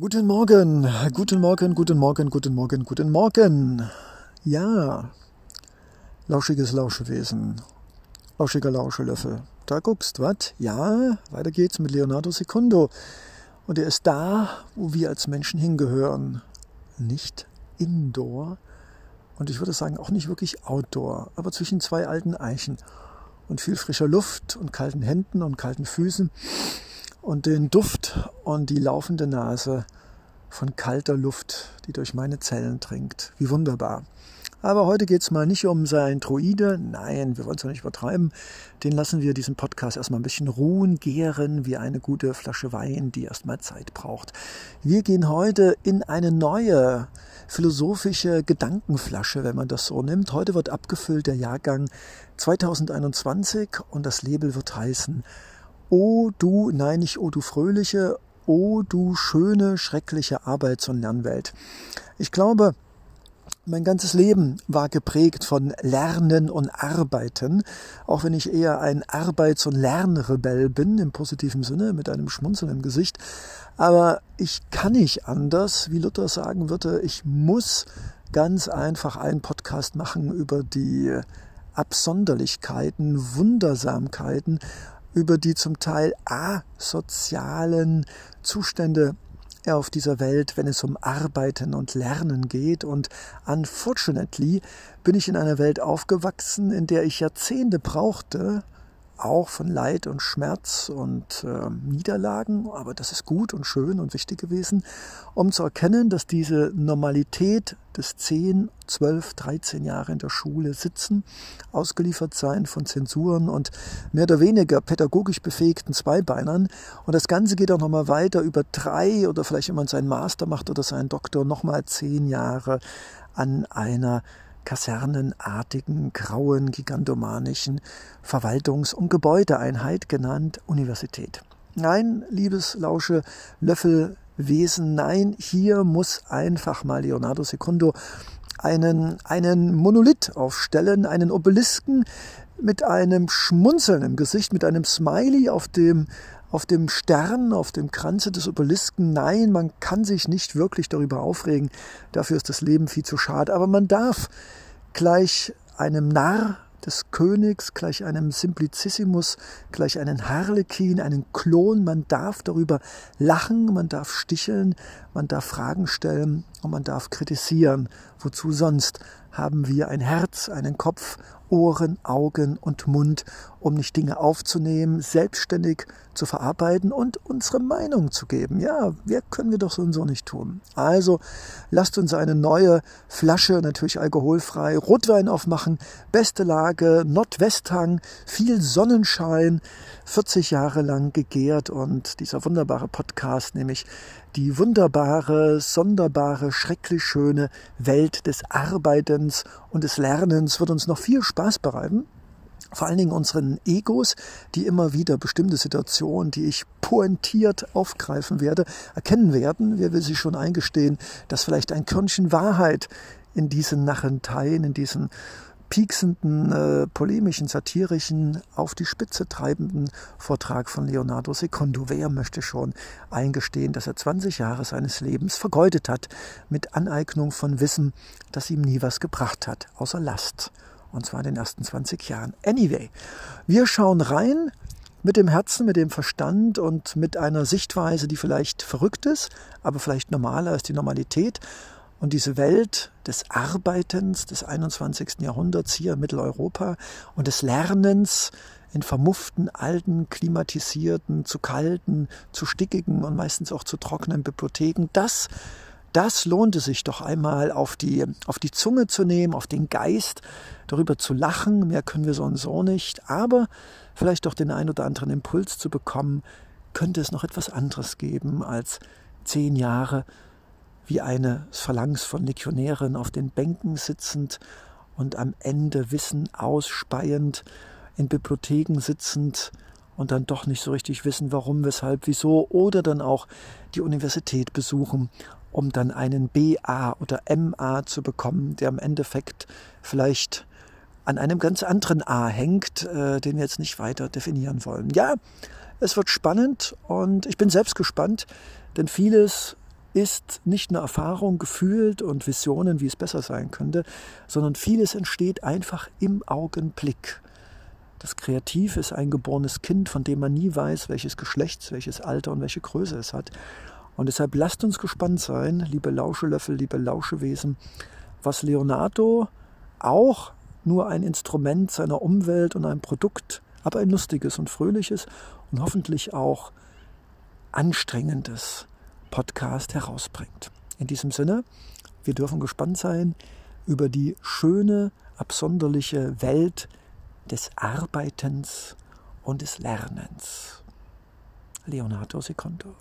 Guten Morgen, guten Morgen, guten Morgen, guten Morgen, guten Morgen. Ja, lauschiges Lauschewesen, lauschiger Lauschelöffel. Da guckst, was? Ja, weiter geht's mit Leonardo Secundo. Und er ist da, wo wir als Menschen hingehören. Nicht indoor und ich würde sagen auch nicht wirklich outdoor, aber zwischen zwei alten Eichen und viel frischer Luft und kalten Händen und kalten Füßen und den Duft und die laufende Nase von kalter Luft, die durch meine Zellen dringt. Wie wunderbar. Aber heute geht es mal nicht um sein Druide. Nein, wir wollen es ja nicht übertreiben. Den lassen wir diesen Podcast erstmal ein bisschen ruhen, gären, wie eine gute Flasche Wein, die erstmal Zeit braucht. Wir gehen heute in eine neue philosophische Gedankenflasche, wenn man das so nimmt. Heute wird abgefüllt der Jahrgang 2021 und das Label wird heißen O du, nein nicht O du fröhliche, O du schöne, schreckliche Arbeits- und Lernwelt. Ich glaube, mein ganzes Leben war geprägt von Lernen und Arbeiten, auch wenn ich eher ein Arbeits- und Lernrebell bin, im positiven Sinne, mit einem Schmunzeln im Gesicht. Aber ich kann nicht anders, wie Luther sagen würde, ich muss ganz einfach einen Podcast machen über die Absonderlichkeiten, Wundersamkeiten über die zum Teil asozialen Zustände auf dieser Welt, wenn es um Arbeiten und Lernen geht. Und unfortunately bin ich in einer Welt aufgewachsen, in der ich Jahrzehnte brauchte, auch von Leid und Schmerz und äh, Niederlagen, aber das ist gut und schön und wichtig gewesen, um zu erkennen, dass diese Normalität des 10, 12, 13 Jahre in der Schule sitzen, ausgeliefert sein von Zensuren und mehr oder weniger pädagogisch befähigten Zweibeinern. Und das Ganze geht auch nochmal weiter über drei oder vielleicht, wenn man seinen Master macht oder seinen Doktor, nochmal zehn Jahre an einer kasernenartigen, grauen, gigantomanischen Verwaltungs- und Gebäudeeinheit genannt Universität. Nein, liebes Lausche, Löffelwesen, nein, hier muss einfach mal Leonardo Secundo einen, einen Monolith aufstellen, einen Obelisken mit einem Schmunzeln im Gesicht, mit einem Smiley auf dem auf dem Stern, auf dem Kranze des Obelisken. Nein, man kann sich nicht wirklich darüber aufregen. Dafür ist das Leben viel zu schade. Aber man darf gleich einem Narr des Königs, gleich einem Simplicissimus, gleich einen Harlekin, einen Klon. Man darf darüber lachen, man darf sticheln, man darf Fragen stellen und man darf kritisieren. Wozu sonst haben wir ein Herz, einen Kopf Ohren, Augen und Mund, um nicht Dinge aufzunehmen, selbstständig zu verarbeiten und unsere Meinung zu geben. Ja, wer können wir doch so und so nicht tun. Also lasst uns eine neue Flasche, natürlich alkoholfrei, Rotwein aufmachen, beste Lage, Nordwesthang, viel Sonnenschein, 40 Jahre lang gegärt und dieser wunderbare Podcast, nämlich die wunderbare, sonderbare, schrecklich schöne Welt des Arbeitens und des Lernens wird uns noch viel Spaß bereiten. Vor allen Dingen unseren Egos, die immer wieder bestimmte Situationen, die ich pointiert aufgreifen werde, erkennen werden. Wer will sich schon eingestehen, dass vielleicht ein Körnchen Wahrheit in diesen Narrenteien, in diesen pieksenden, äh, polemischen, satirischen, auf die Spitze treibenden Vortrag von Leonardo Secondo. Wer möchte schon eingestehen, dass er 20 Jahre seines Lebens vergeudet hat mit Aneignung von Wissen, das ihm nie was gebracht hat, außer Last. Und zwar in den ersten 20 Jahren. Anyway, wir schauen rein mit dem Herzen, mit dem Verstand und mit einer Sichtweise, die vielleicht verrückt ist, aber vielleicht normaler als die Normalität und diese Welt des Arbeitens des 21. Jahrhunderts hier in Mitteleuropa und des Lernens in vermufften, alten, klimatisierten, zu kalten, zu stickigen und meistens auch zu trockenen Bibliotheken, das das lohnte sich doch einmal auf die, auf die Zunge zu nehmen, auf den Geist, darüber zu lachen. Mehr können wir so und so nicht. Aber vielleicht doch den ein oder anderen Impuls zu bekommen, könnte es noch etwas anderes geben als zehn Jahre wie eine Phalanx von Legionären auf den Bänken sitzend und am Ende Wissen ausspeiend, in Bibliotheken sitzend und dann doch nicht so richtig wissen, warum, weshalb, wieso, oder dann auch die Universität besuchen, um dann einen BA oder MA zu bekommen, der im Endeffekt vielleicht an einem ganz anderen A hängt, äh, den wir jetzt nicht weiter definieren wollen. Ja, es wird spannend und ich bin selbst gespannt, denn vieles ist nicht eine Erfahrung gefühlt und Visionen, wie es besser sein könnte, sondern vieles entsteht einfach im Augenblick. Das Kreativ ist ein geborenes Kind, von dem man nie weiß, welches Geschlechts, welches Alter und welche Größe es hat. Und deshalb lasst uns gespannt sein, liebe Lauschelöffel, liebe Lauschewesen, was Leonardo auch nur ein Instrument seiner Umwelt und ein Produkt, aber ein lustiges und fröhliches und hoffentlich auch anstrengendes Podcast herausbringt. In diesem Sinne, wir dürfen gespannt sein über die schöne, absonderliche Welt des Arbeitens und des Lernens. Leonardo Secondo